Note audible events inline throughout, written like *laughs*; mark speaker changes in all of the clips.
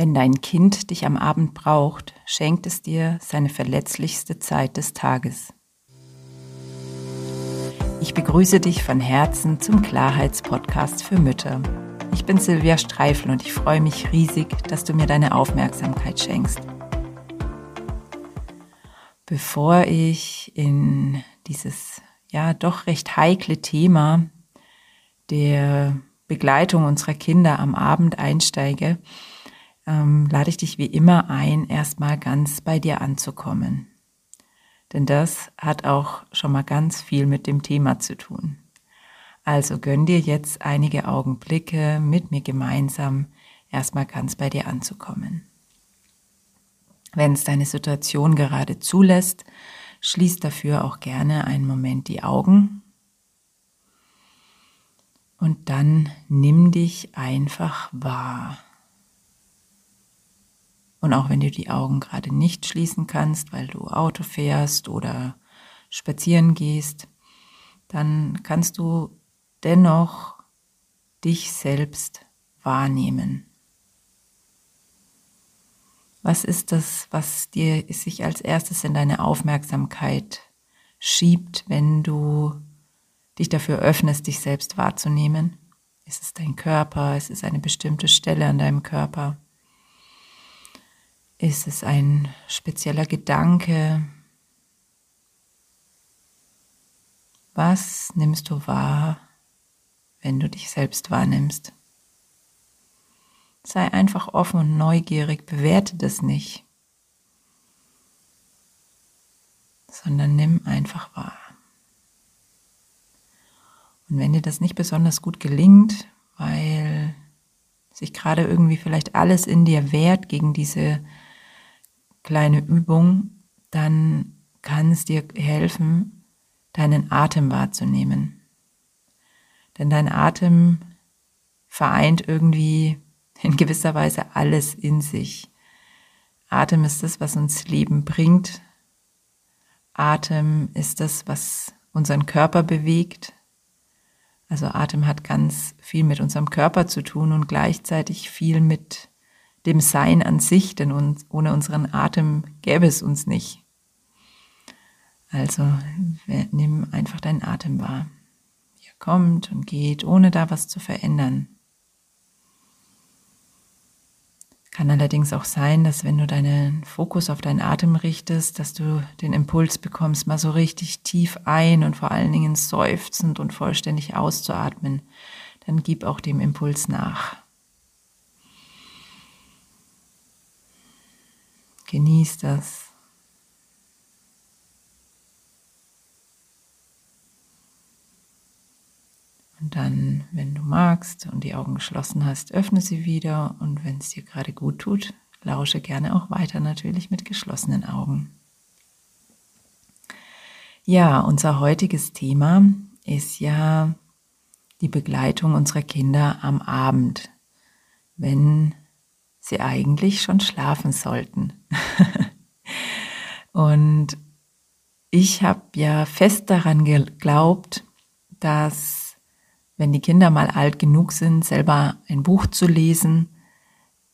Speaker 1: Wenn dein Kind dich am Abend braucht, schenkt es dir seine verletzlichste Zeit des Tages. Ich begrüße dich von Herzen zum Klarheitspodcast für Mütter. Ich bin Silvia Streifel und ich freue mich riesig, dass du mir deine Aufmerksamkeit schenkst. Bevor ich in dieses ja doch recht heikle Thema der Begleitung unserer Kinder am Abend einsteige, ähm, lade ich dich wie immer ein, erstmal ganz bei dir anzukommen. Denn das hat auch schon mal ganz viel mit dem Thema zu tun. Also gönn dir jetzt einige Augenblicke mit mir gemeinsam erstmal ganz bei dir anzukommen. Wenn es deine Situation gerade zulässt, schließ dafür auch gerne einen Moment die Augen und dann nimm dich einfach wahr. Und auch wenn du die Augen gerade nicht schließen kannst, weil du Auto fährst oder spazieren gehst, dann kannst du dennoch dich selbst wahrnehmen. Was ist das, was dir sich als erstes in deine Aufmerksamkeit schiebt, wenn du dich dafür öffnest, dich selbst wahrzunehmen? Ist es dein Körper? Ist es eine bestimmte Stelle an deinem Körper? Ist es ein spezieller Gedanke? Was nimmst du wahr, wenn du dich selbst wahrnimmst? Sei einfach offen und neugierig, bewerte das nicht, sondern nimm einfach wahr. Und wenn dir das nicht besonders gut gelingt, weil sich gerade irgendwie vielleicht alles in dir wehrt gegen diese kleine Übung, dann kann es dir helfen, deinen Atem wahrzunehmen. Denn dein Atem vereint irgendwie in gewisser Weise alles in sich. Atem ist das, was uns Leben bringt. Atem ist das, was unseren Körper bewegt. Also Atem hat ganz viel mit unserem Körper zu tun und gleichzeitig viel mit dem Sein an sich, denn uns, ohne unseren Atem gäbe es uns nicht. Also nimm einfach deinen Atem wahr. Er kommt und geht, ohne da was zu verändern. Kann allerdings auch sein, dass wenn du deinen Fokus auf deinen Atem richtest, dass du den Impuls bekommst, mal so richtig tief ein und vor allen Dingen seufzend und vollständig auszuatmen. Dann gib auch dem Impuls nach. Genieß das. Und dann, wenn du magst und die Augen geschlossen hast, öffne sie wieder und wenn es dir gerade gut tut, lausche gerne auch weiter natürlich mit geschlossenen Augen. Ja, unser heutiges Thema ist ja die Begleitung unserer Kinder am Abend, wenn sie eigentlich schon schlafen sollten. *laughs* und ich habe ja fest daran geglaubt, dass wenn die Kinder mal alt genug sind, selber ein Buch zu lesen,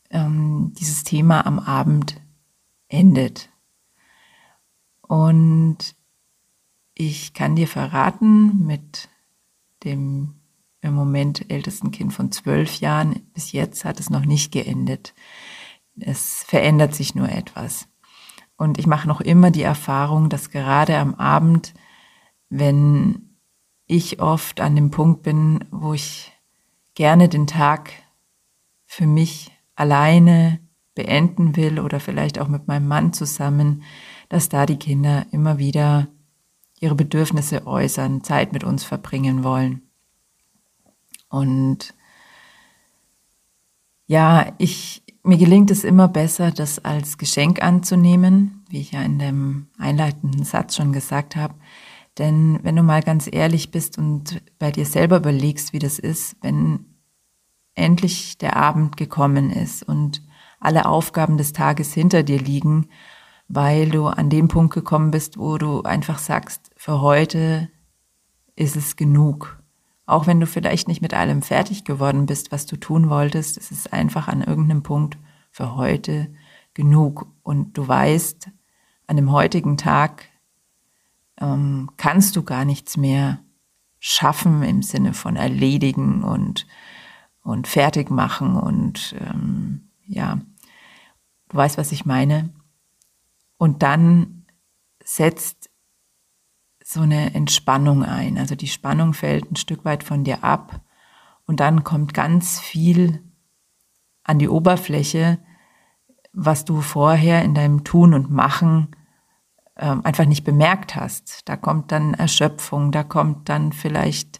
Speaker 1: ähm, dieses Thema am Abend endet. Und ich kann dir verraten, mit dem im Moment ältesten Kind von zwölf Jahren. Bis jetzt hat es noch nicht geendet. Es verändert sich nur etwas. Und ich mache noch immer die Erfahrung, dass gerade am Abend, wenn ich oft an dem Punkt bin, wo ich gerne den Tag für mich alleine beenden will oder vielleicht auch mit meinem Mann zusammen, dass da die Kinder immer wieder ihre Bedürfnisse äußern, Zeit mit uns verbringen wollen. Und ja, ich, mir gelingt es immer besser, das als Geschenk anzunehmen, wie ich ja in dem einleitenden Satz schon gesagt habe. Denn wenn du mal ganz ehrlich bist und bei dir selber überlegst, wie das ist, wenn endlich der Abend gekommen ist und alle Aufgaben des Tages hinter dir liegen, weil du an dem Punkt gekommen bist, wo du einfach sagst, für heute ist es genug. Auch wenn du vielleicht nicht mit allem fertig geworden bist, was du tun wolltest, es ist einfach an irgendeinem Punkt für heute genug. Und du weißt, an dem heutigen Tag ähm, kannst du gar nichts mehr schaffen im Sinne von erledigen und, und fertig machen und ähm, ja, du weißt, was ich meine. Und dann setzt so eine Entspannung ein. Also die Spannung fällt ein Stück weit von dir ab und dann kommt ganz viel an die Oberfläche, was du vorher in deinem Tun und Machen ähm, einfach nicht bemerkt hast. Da kommt dann Erschöpfung, da kommt dann vielleicht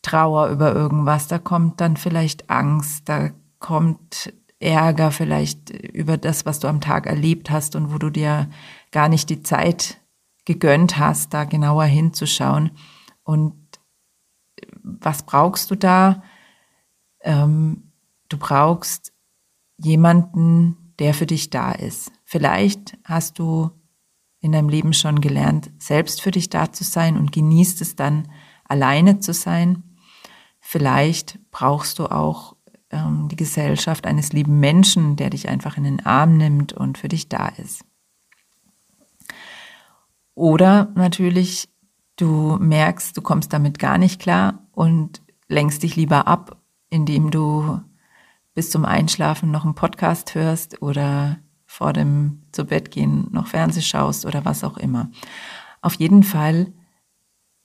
Speaker 1: Trauer über irgendwas, da kommt dann vielleicht Angst, da kommt Ärger vielleicht über das, was du am Tag erlebt hast und wo du dir gar nicht die Zeit gegönnt hast, da genauer hinzuschauen. Und was brauchst du da? Ähm, du brauchst jemanden, der für dich da ist. Vielleicht hast du in deinem Leben schon gelernt, selbst für dich da zu sein und genießt es dann, alleine zu sein. Vielleicht brauchst du auch ähm, die Gesellschaft eines lieben Menschen, der dich einfach in den Arm nimmt und für dich da ist. Oder natürlich, du merkst, du kommst damit gar nicht klar und lenkst dich lieber ab, indem du bis zum Einschlafen noch einen Podcast hörst oder vor dem zu Bett gehen noch Fernseh schaust oder was auch immer. Auf jeden Fall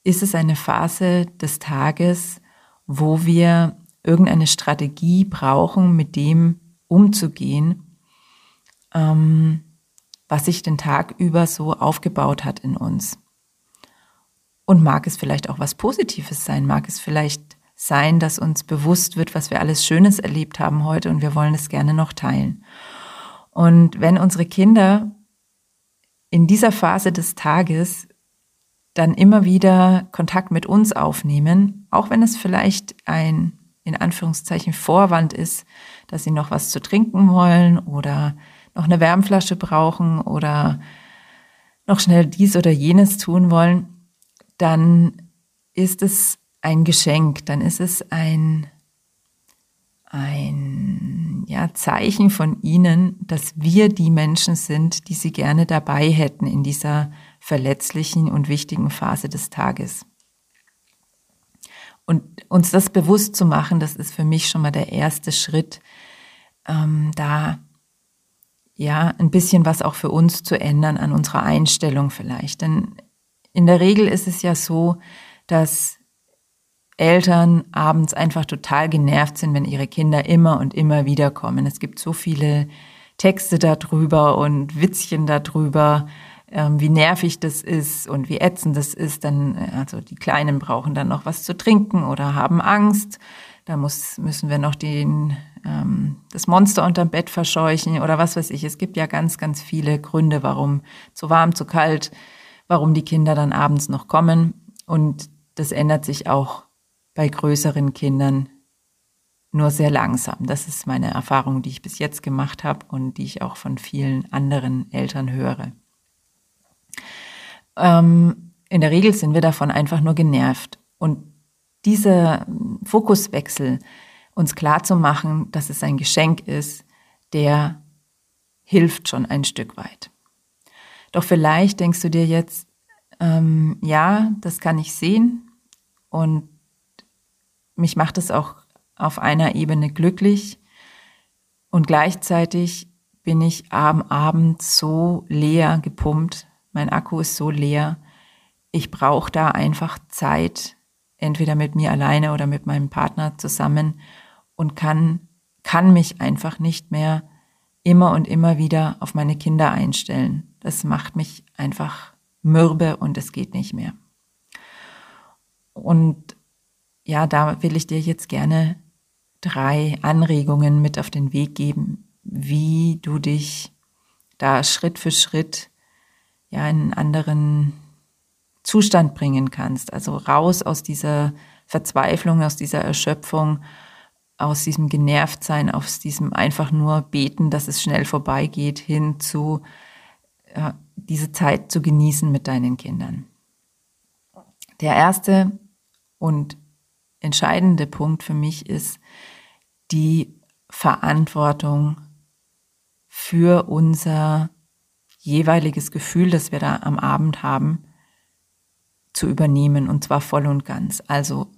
Speaker 1: ist es eine Phase des Tages, wo wir irgendeine Strategie brauchen, mit dem umzugehen, ähm, was sich den Tag über so aufgebaut hat in uns. Und mag es vielleicht auch was Positives sein, mag es vielleicht sein, dass uns bewusst wird, was wir alles Schönes erlebt haben heute und wir wollen es gerne noch teilen. Und wenn unsere Kinder in dieser Phase des Tages dann immer wieder Kontakt mit uns aufnehmen, auch wenn es vielleicht ein in Anführungszeichen Vorwand ist, dass sie noch was zu trinken wollen oder noch eine Wärmflasche brauchen oder noch schnell dies oder jenes tun wollen, dann ist es ein Geschenk, dann ist es ein, ein ja, Zeichen von ihnen, dass wir die Menschen sind, die sie gerne dabei hätten in dieser verletzlichen und wichtigen Phase des Tages. Und uns das bewusst zu machen, das ist für mich schon mal der erste Schritt, ähm, da ja ein bisschen was auch für uns zu ändern an unserer Einstellung vielleicht. Denn in der Regel ist es ja so, dass Eltern abends einfach total genervt sind, wenn ihre Kinder immer und immer wieder kommen. Es gibt so viele Texte darüber und Witzchen darüber ähm, wie nervig das ist und wie ätzend das ist. Dann, äh, also die Kleinen brauchen dann noch was zu trinken oder haben Angst. Da muss, müssen wir noch den, ähm, das Monster unterm Bett verscheuchen oder was weiß ich. Es gibt ja ganz, ganz viele Gründe, warum zu warm, zu kalt, warum die Kinder dann abends noch kommen. Und das ändert sich auch bei größeren Kindern nur sehr langsam. Das ist meine Erfahrung, die ich bis jetzt gemacht habe und die ich auch von vielen anderen Eltern höre. Ähm, in der Regel sind wir davon einfach nur genervt. Und dieser Fokuswechsel, uns klar zu machen, dass es ein Geschenk ist, der hilft schon ein Stück weit. Doch vielleicht denkst du dir jetzt, ähm, ja, das kann ich sehen und mich macht es auch auf einer Ebene glücklich und gleichzeitig bin ich am Abend so leer gepumpt, mein Akku ist so leer, ich brauche da einfach Zeit, entweder mit mir alleine oder mit meinem Partner zusammen und kann, kann mich einfach nicht mehr immer und immer wieder auf meine Kinder einstellen. Das macht mich einfach mürbe und es geht nicht mehr. Und ja, da will ich dir jetzt gerne drei Anregungen mit auf den Weg geben, wie du dich da Schritt für Schritt ja in einen anderen Zustand bringen kannst. Also raus aus dieser Verzweiflung, aus dieser Erschöpfung, aus diesem Genervtsein, aus diesem einfach nur beten, dass es schnell vorbeigeht, hin zu ja, diese Zeit zu genießen mit deinen Kindern. Der erste und entscheidende Punkt für mich ist die Verantwortung für unser jeweiliges Gefühl, das wir da am Abend haben, zu übernehmen und zwar voll und ganz. Also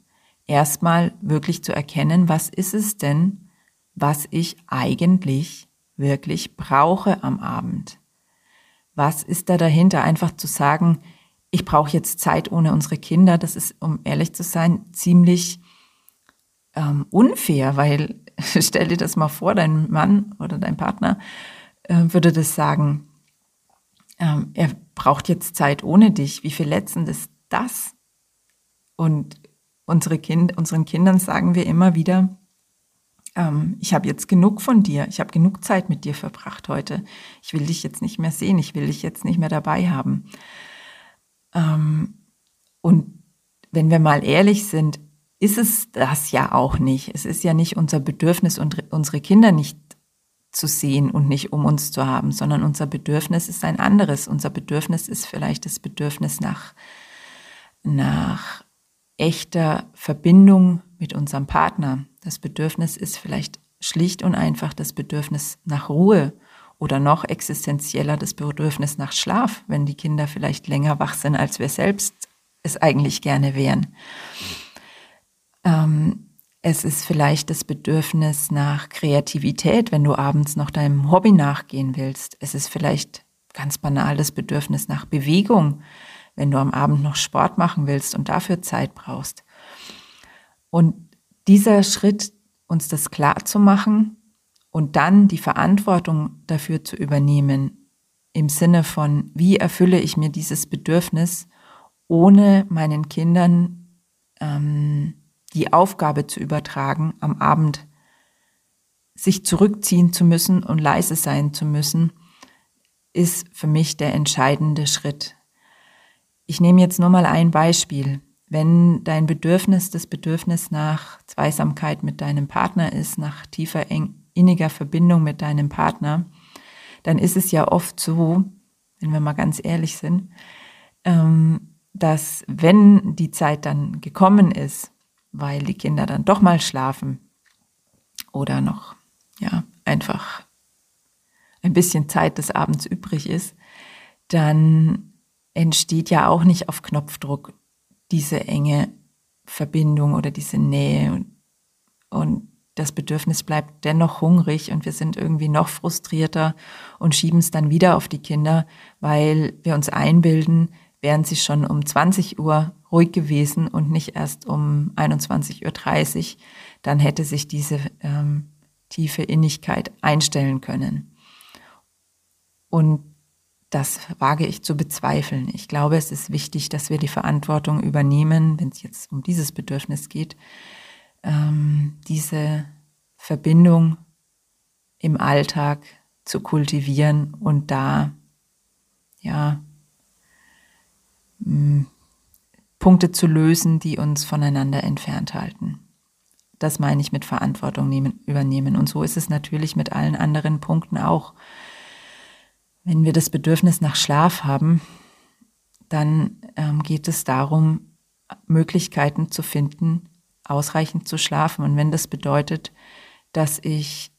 Speaker 1: erstmal wirklich zu erkennen, was ist es denn, was ich eigentlich wirklich brauche am Abend. Was ist da dahinter? Einfach zu sagen, ich brauche jetzt Zeit ohne unsere Kinder, das ist, um ehrlich zu sein, ziemlich ähm, unfair, weil *laughs* stell dir das mal vor, dein Mann oder dein Partner äh, würde das sagen, ähm, er braucht jetzt Zeit ohne dich. Wie verletzend ist das? Und unsere kind, unseren Kindern sagen wir immer wieder, ähm, ich habe jetzt genug von dir, ich habe genug Zeit mit dir verbracht heute, ich will dich jetzt nicht mehr sehen, ich will dich jetzt nicht mehr dabei haben. Ähm, und wenn wir mal ehrlich sind, ist es das ja auch nicht. Es ist ja nicht unser Bedürfnis, unsere Kinder nicht zu sehen und nicht um uns zu haben, sondern unser Bedürfnis ist ein anderes. Unser Bedürfnis ist vielleicht das Bedürfnis nach, nach echter Verbindung mit unserem Partner. Das Bedürfnis ist vielleicht schlicht und einfach das Bedürfnis nach Ruhe oder noch existenzieller das Bedürfnis nach Schlaf, wenn die Kinder vielleicht länger wach sind, als wir selbst es eigentlich gerne wären. Ähm, es ist vielleicht das Bedürfnis nach Kreativität, wenn du abends noch deinem Hobby nachgehen willst. Es ist vielleicht ganz banal das Bedürfnis nach Bewegung, wenn du am Abend noch Sport machen willst und dafür Zeit brauchst. Und dieser Schritt, uns das klar zu machen und dann die Verantwortung dafür zu übernehmen, im Sinne von, wie erfülle ich mir dieses Bedürfnis, ohne meinen Kindern ähm, die Aufgabe zu übertragen, am Abend sich zurückziehen zu müssen und leise sein zu müssen, ist für mich der entscheidende Schritt. Ich nehme jetzt nur mal ein Beispiel. Wenn dein Bedürfnis das Bedürfnis nach Zweisamkeit mit deinem Partner ist, nach tiefer inniger Verbindung mit deinem Partner, dann ist es ja oft so, wenn wir mal ganz ehrlich sind, ähm, dass wenn die Zeit dann gekommen ist, weil die Kinder dann doch mal schlafen oder noch, ja, einfach ein bisschen Zeit des Abends übrig ist, dann entsteht ja auch nicht auf Knopfdruck diese enge Verbindung oder diese Nähe und, das Bedürfnis bleibt dennoch hungrig und wir sind irgendwie noch frustrierter und schieben es dann wieder auf die Kinder, weil wir uns einbilden, wären sie schon um 20 Uhr ruhig gewesen und nicht erst um 21.30 Uhr, dann hätte sich diese ähm, tiefe Innigkeit einstellen können. Und das wage ich zu bezweifeln. Ich glaube, es ist wichtig, dass wir die Verantwortung übernehmen, wenn es jetzt um dieses Bedürfnis geht, ähm, diese Verbindung im Alltag zu kultivieren und da ja Punkte zu lösen, die uns voneinander entfernt halten. Das meine ich mit Verantwortung nehmen, übernehmen. Und so ist es natürlich mit allen anderen Punkten auch. Wenn wir das Bedürfnis nach Schlaf haben, dann ähm, geht es darum, Möglichkeiten zu finden, ausreichend zu schlafen. Und wenn das bedeutet, dass ich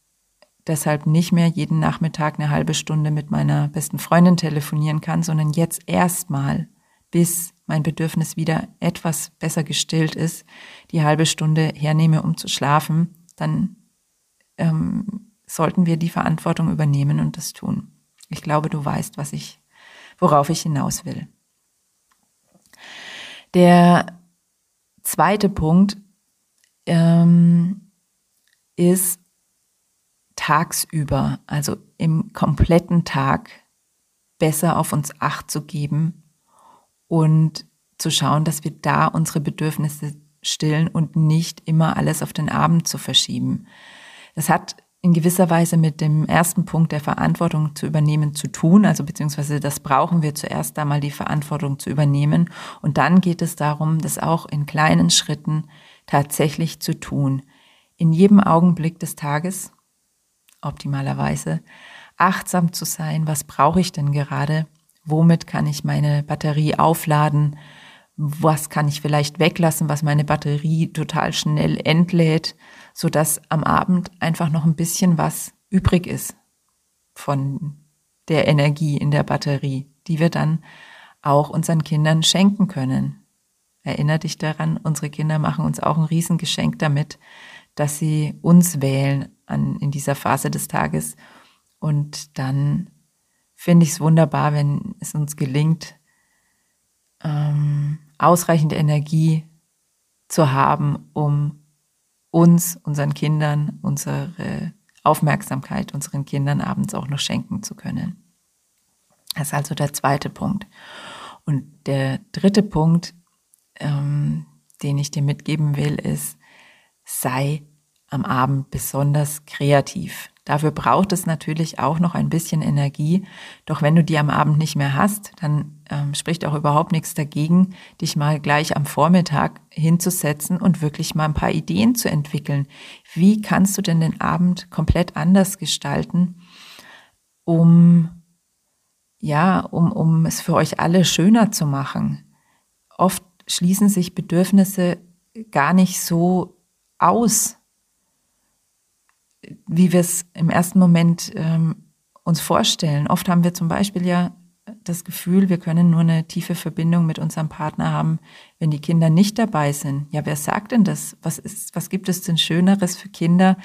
Speaker 1: deshalb nicht mehr jeden Nachmittag eine halbe Stunde mit meiner besten Freundin telefonieren kann, sondern jetzt erstmal bis mein Bedürfnis wieder etwas besser gestillt ist, die halbe Stunde hernehme, um zu schlafen, dann ähm, sollten wir die Verantwortung übernehmen und das tun. Ich glaube, du weißt, was ich, worauf ich hinaus will. Der zweite Punkt ähm, ist tagsüber, also im kompletten Tag, besser auf uns acht zu geben und zu schauen, dass wir da unsere Bedürfnisse stillen und nicht immer alles auf den Abend zu verschieben. Das hat in gewisser Weise mit dem ersten Punkt der Verantwortung zu übernehmen zu tun, also beziehungsweise das brauchen wir zuerst einmal die Verantwortung zu übernehmen und dann geht es darum, das auch in kleinen Schritten tatsächlich zu tun. In jedem Augenblick des Tages, optimalerweise, achtsam zu sein, was brauche ich denn gerade Womit kann ich meine Batterie aufladen? Was kann ich vielleicht weglassen, was meine Batterie total schnell entlädt, sodass am Abend einfach noch ein bisschen was übrig ist von der Energie in der Batterie, die wir dann auch unseren Kindern schenken können. Erinner dich daran, unsere Kinder machen uns auch ein Riesengeschenk damit, dass sie uns wählen an, in dieser Phase des Tages. Und dann finde ich es wunderbar, wenn es uns gelingt, ähm, ausreichend Energie zu haben, um uns, unseren Kindern, unsere Aufmerksamkeit unseren Kindern abends auch noch schenken zu können. Das ist also der zweite Punkt. Und der dritte Punkt, ähm, den ich dir mitgeben will, ist, sei am Abend besonders kreativ. Dafür braucht es natürlich auch noch ein bisschen Energie. Doch wenn du die am Abend nicht mehr hast, dann ähm, spricht auch überhaupt nichts dagegen, dich mal gleich am Vormittag hinzusetzen und wirklich mal ein paar Ideen zu entwickeln. Wie kannst du denn den Abend komplett anders gestalten, um ja, um, um es für euch alle schöner zu machen? Oft schließen sich Bedürfnisse gar nicht so aus wie wir es im ersten Moment ähm, uns vorstellen. Oft haben wir zum Beispiel ja das Gefühl, wir können nur eine tiefe Verbindung mit unserem Partner haben, wenn die Kinder nicht dabei sind. Ja, wer sagt denn das? Was ist, was gibt es denn Schöneres für Kinder,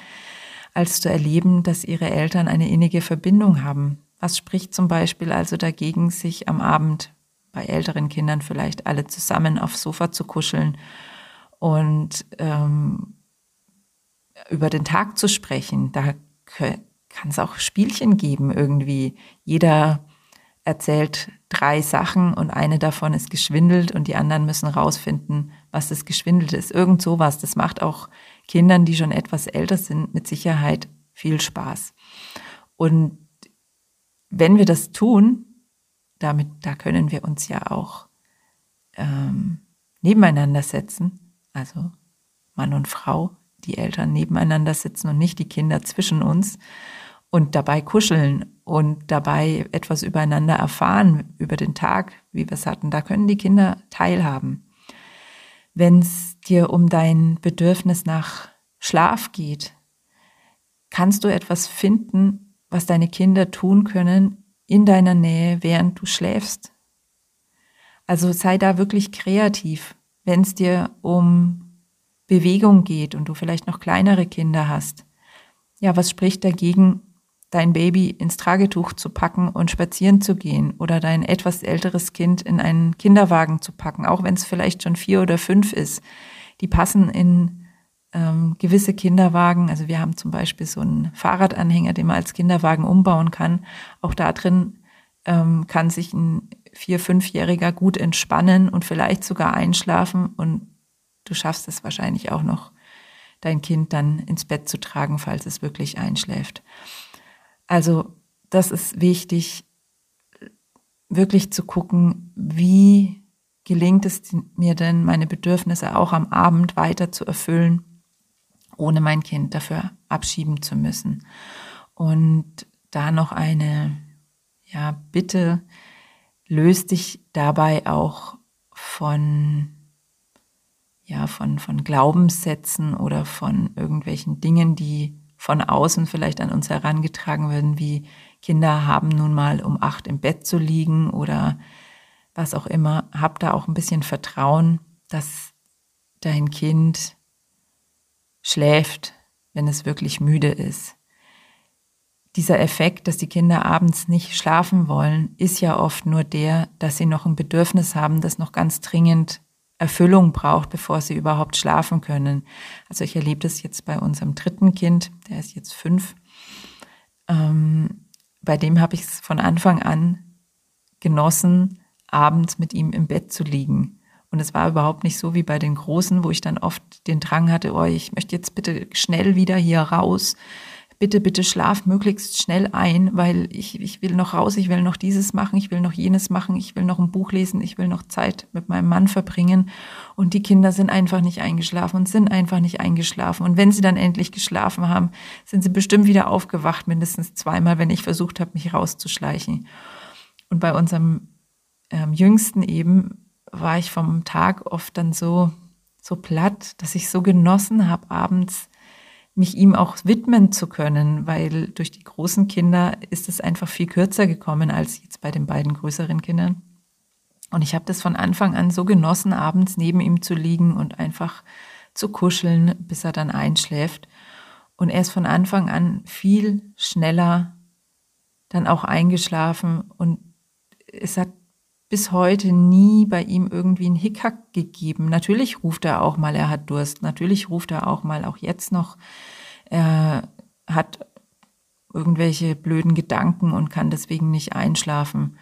Speaker 1: als zu erleben, dass ihre Eltern eine innige Verbindung haben? Was spricht zum Beispiel also dagegen, sich am Abend bei älteren Kindern vielleicht alle zusammen aufs Sofa zu kuscheln und ähm, über den Tag zu sprechen. Da kann es auch Spielchen geben irgendwie. Jeder erzählt drei Sachen und eine davon ist geschwindelt und die anderen müssen rausfinden, was das geschwindelt ist. Irgend sowas. Das macht auch Kindern, die schon etwas älter sind, mit Sicherheit viel Spaß. Und wenn wir das tun, damit, da können wir uns ja auch ähm, nebeneinander setzen, also Mann und Frau, die Eltern nebeneinander sitzen und nicht die Kinder zwischen uns und dabei kuscheln und dabei etwas übereinander erfahren über den Tag, wie wir es hatten. Da können die Kinder teilhaben. Wenn es dir um dein Bedürfnis nach Schlaf geht, kannst du etwas finden, was deine Kinder tun können in deiner Nähe, während du schläfst. Also sei da wirklich kreativ, wenn es dir um Bewegung geht und du vielleicht noch kleinere Kinder hast, ja, was spricht dagegen, dein Baby ins Tragetuch zu packen und spazieren zu gehen oder dein etwas älteres Kind in einen Kinderwagen zu packen, auch wenn es vielleicht schon vier oder fünf ist. Die passen in ähm, gewisse Kinderwagen. Also wir haben zum Beispiel so einen Fahrradanhänger, den man als Kinderwagen umbauen kann. Auch da drin ähm, kann sich ein vier-, fünfjähriger gut entspannen und vielleicht sogar einschlafen und du schaffst es wahrscheinlich auch noch, dein Kind dann ins Bett zu tragen, falls es wirklich einschläft. Also das ist wichtig, wirklich zu gucken, wie gelingt es mir denn, meine Bedürfnisse auch am Abend weiter zu erfüllen, ohne mein Kind dafür abschieben zu müssen. Und da noch eine, ja, Bitte, löst dich dabei auch von ja, von, von Glaubenssätzen oder von irgendwelchen Dingen, die von außen vielleicht an uns herangetragen werden, wie Kinder haben nun mal um acht im Bett zu liegen oder was auch immer. Hab da auch ein bisschen Vertrauen, dass dein Kind schläft, wenn es wirklich müde ist. Dieser Effekt, dass die Kinder abends nicht schlafen wollen, ist ja oft nur der, dass sie noch ein Bedürfnis haben, das noch ganz dringend Erfüllung braucht, bevor sie überhaupt schlafen können. Also ich erlebe das jetzt bei unserem dritten Kind, der ist jetzt fünf. Ähm, bei dem habe ich es von Anfang an genossen, abends mit ihm im Bett zu liegen. Und es war überhaupt nicht so wie bei den Großen, wo ich dann oft den Drang hatte, oh, ich möchte jetzt bitte schnell wieder hier raus bitte, bitte schlaf möglichst schnell ein, weil ich, ich will noch raus, ich will noch dieses machen, ich will noch jenes machen, ich will noch ein Buch lesen, ich will noch Zeit mit meinem Mann verbringen. Und die Kinder sind einfach nicht eingeschlafen und sind einfach nicht eingeschlafen. Und wenn sie dann endlich geschlafen haben, sind sie bestimmt wieder aufgewacht, mindestens zweimal, wenn ich versucht habe, mich rauszuschleichen. Und bei unserem ähm, Jüngsten eben war ich vom Tag oft dann so, so platt, dass ich so genossen habe, abends mich ihm auch widmen zu können, weil durch die großen Kinder ist es einfach viel kürzer gekommen als jetzt bei den beiden größeren Kindern. Und ich habe das von Anfang an so genossen, abends neben ihm zu liegen und einfach zu kuscheln, bis er dann einschläft. Und er ist von Anfang an viel schneller dann auch eingeschlafen und es hat bis heute nie bei ihm irgendwie einen Hickhack gegeben. Natürlich ruft er auch mal, er hat Durst. Natürlich ruft er auch mal, auch jetzt noch. Er hat irgendwelche blöden Gedanken und kann deswegen nicht einschlafen.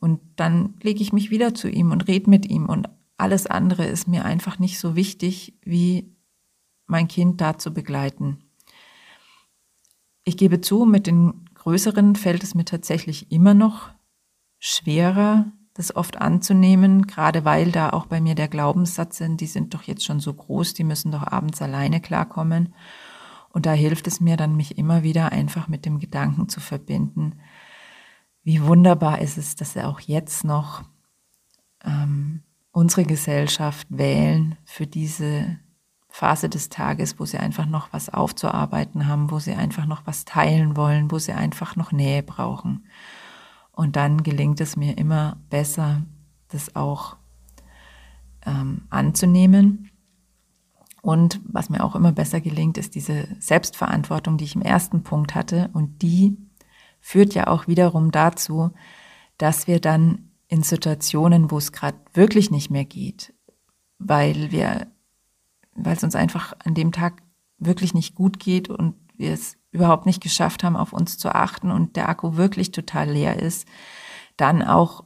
Speaker 1: Und dann lege ich mich wieder zu ihm und rede mit ihm und alles andere ist mir einfach nicht so wichtig, wie mein Kind da zu begleiten. Ich gebe zu, mit den größeren fällt es mir tatsächlich immer noch schwerer, das oft anzunehmen, gerade weil da auch bei mir der Glaubenssatz sind, die sind doch jetzt schon so groß, die müssen doch abends alleine klarkommen. Und da hilft es mir dann, mich immer wieder einfach mit dem Gedanken zu verbinden, wie wunderbar ist es, dass auch jetzt noch ähm, unsere Gesellschaft wählen für diese Phase des Tages, wo sie einfach noch was aufzuarbeiten haben, wo sie einfach noch was teilen wollen, wo sie einfach noch Nähe brauchen. Und dann gelingt es mir immer besser, das auch ähm, anzunehmen. Und was mir auch immer besser gelingt, ist diese Selbstverantwortung, die ich im ersten Punkt hatte. Und die führt ja auch wiederum dazu, dass wir dann in Situationen, wo es gerade wirklich nicht mehr geht, weil wir, weil es uns einfach an dem Tag wirklich nicht gut geht und wir es überhaupt nicht geschafft haben, auf uns zu achten und der Akku wirklich total leer ist, dann auch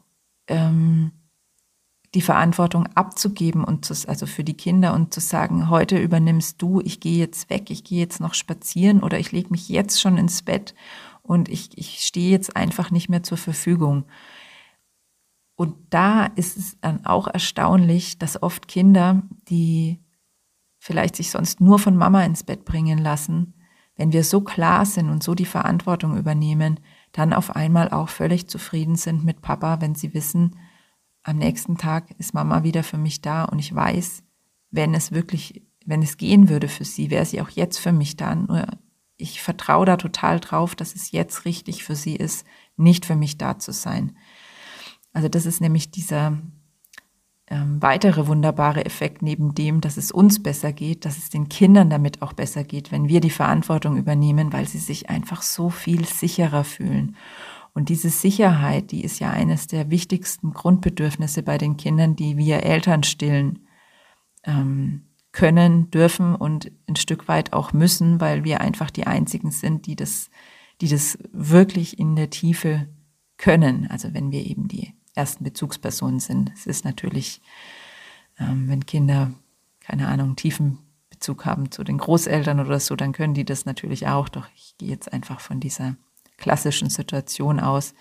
Speaker 1: ähm, die Verantwortung abzugeben und zu, also für die Kinder und zu sagen, heute übernimmst du, ich gehe jetzt weg, ich gehe jetzt noch spazieren oder ich lege mich jetzt schon ins Bett und ich, ich stehe jetzt einfach nicht mehr zur Verfügung. Und da ist es dann auch erstaunlich, dass oft Kinder, die vielleicht sich sonst nur von Mama ins Bett bringen lassen, wenn wir so klar sind und so die Verantwortung übernehmen, dann auf einmal auch völlig zufrieden sind mit Papa, wenn sie wissen, am nächsten Tag ist Mama wieder für mich da und ich weiß, wenn es wirklich, wenn es gehen würde für sie, wäre sie auch jetzt für mich da. Nur ich vertraue da total drauf, dass es jetzt richtig für sie ist, nicht für mich da zu sein. Also das ist nämlich dieser ähm, weitere wunderbare Effekt neben dem, dass es uns besser geht, dass es den Kindern damit auch besser geht, wenn wir die Verantwortung übernehmen, weil sie sich einfach so viel sicherer fühlen. Und diese Sicherheit, die ist ja eines der wichtigsten Grundbedürfnisse bei den Kindern, die wir Eltern stillen ähm, können, dürfen und ein Stück weit auch müssen, weil wir einfach die einzigen sind, die das, die das wirklich in der Tiefe können. Also wenn wir eben die ersten Bezugspersonen sind. Es ist natürlich, ähm, wenn Kinder, keine Ahnung, tiefen Bezug haben zu den Großeltern oder so, dann können die das natürlich auch. Doch ich gehe jetzt einfach von dieser klassischen Situation aus.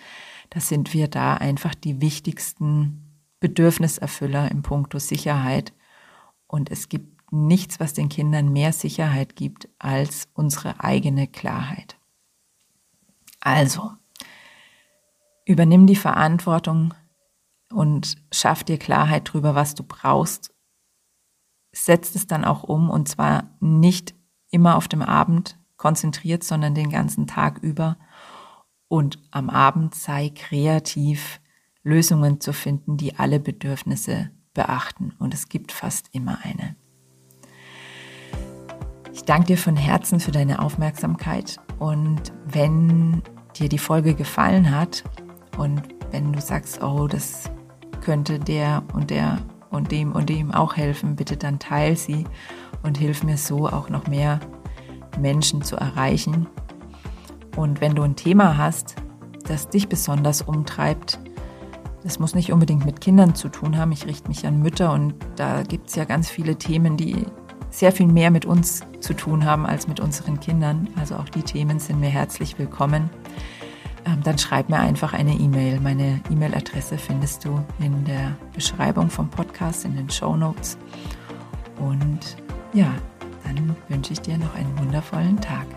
Speaker 1: Da sind wir da einfach die wichtigsten Bedürfniserfüller im Punkto Sicherheit. Und es gibt nichts, was den Kindern mehr Sicherheit gibt als unsere eigene Klarheit. Also, übernimm die Verantwortung und schaff dir Klarheit darüber, was du brauchst. Setzt es dann auch um und zwar nicht immer auf dem Abend konzentriert, sondern den ganzen Tag über. Und am Abend sei kreativ, Lösungen zu finden, die alle Bedürfnisse beachten. Und es gibt fast immer eine. Ich danke dir von Herzen für deine Aufmerksamkeit. Und wenn dir die Folge gefallen hat und wenn du sagst, oh, das könnte der und der und dem und dem auch helfen, bitte dann teil sie und hilf mir so auch noch mehr Menschen zu erreichen. Und wenn du ein Thema hast, das dich besonders umtreibt, das muss nicht unbedingt mit Kindern zu tun haben. Ich richte mich an Mütter und da gibt es ja ganz viele Themen, die sehr viel mehr mit uns zu tun haben als mit unseren Kindern. Also auch die Themen sind mir herzlich willkommen. Ähm, dann schreib mir einfach eine E-Mail. Meine E-Mail-Adresse findest du in der Beschreibung vom Podcast, in den Show Notes. Und ja, dann wünsche ich dir noch einen wundervollen Tag.